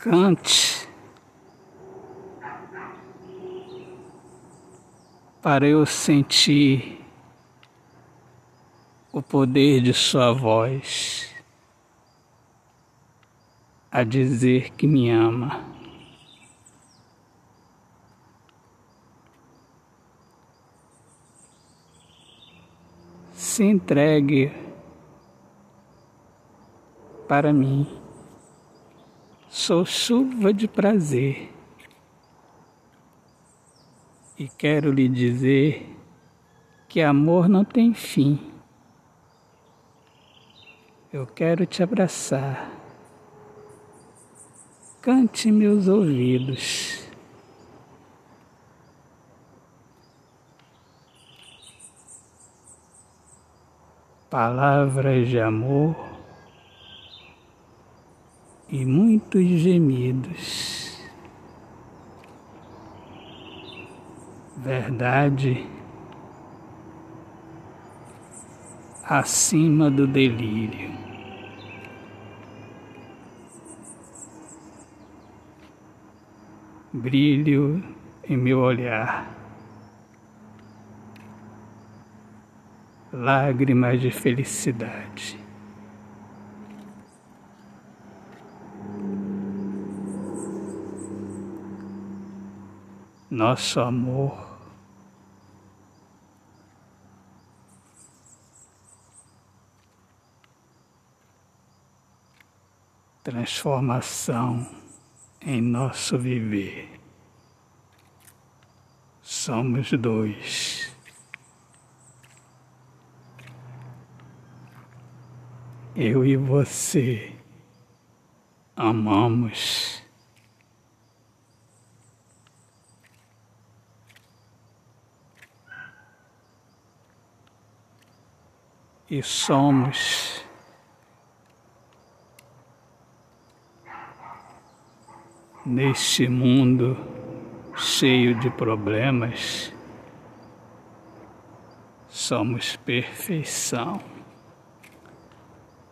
Cante para eu sentir o poder de Sua voz a dizer que me ama. Se entregue para mim. Sou chuva de prazer e quero lhe dizer que amor não tem fim. Eu quero te abraçar. Cante meus ouvidos. Palavras de amor e muitos gemidos. Verdade acima do delírio. Brilho em meu olhar. Lágrimas de felicidade. Nosso amor transformação em nosso viver. Somos dois. Eu e você amamos. E somos neste mundo cheio de problemas, somos perfeição.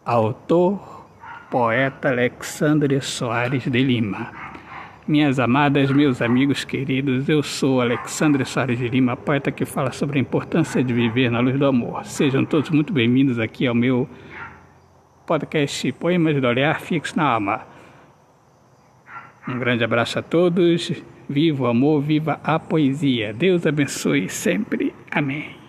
Autor, poeta Alexandre Soares de Lima. Minhas amadas, meus amigos queridos, eu sou Alexandre Soares de Lima, poeta que fala sobre a importância de viver na luz do amor. Sejam todos muito bem-vindos aqui ao meu podcast Poemas do Olhar Fixo na Alma. Um grande abraço a todos. Viva o amor, viva a poesia. Deus abençoe sempre. Amém.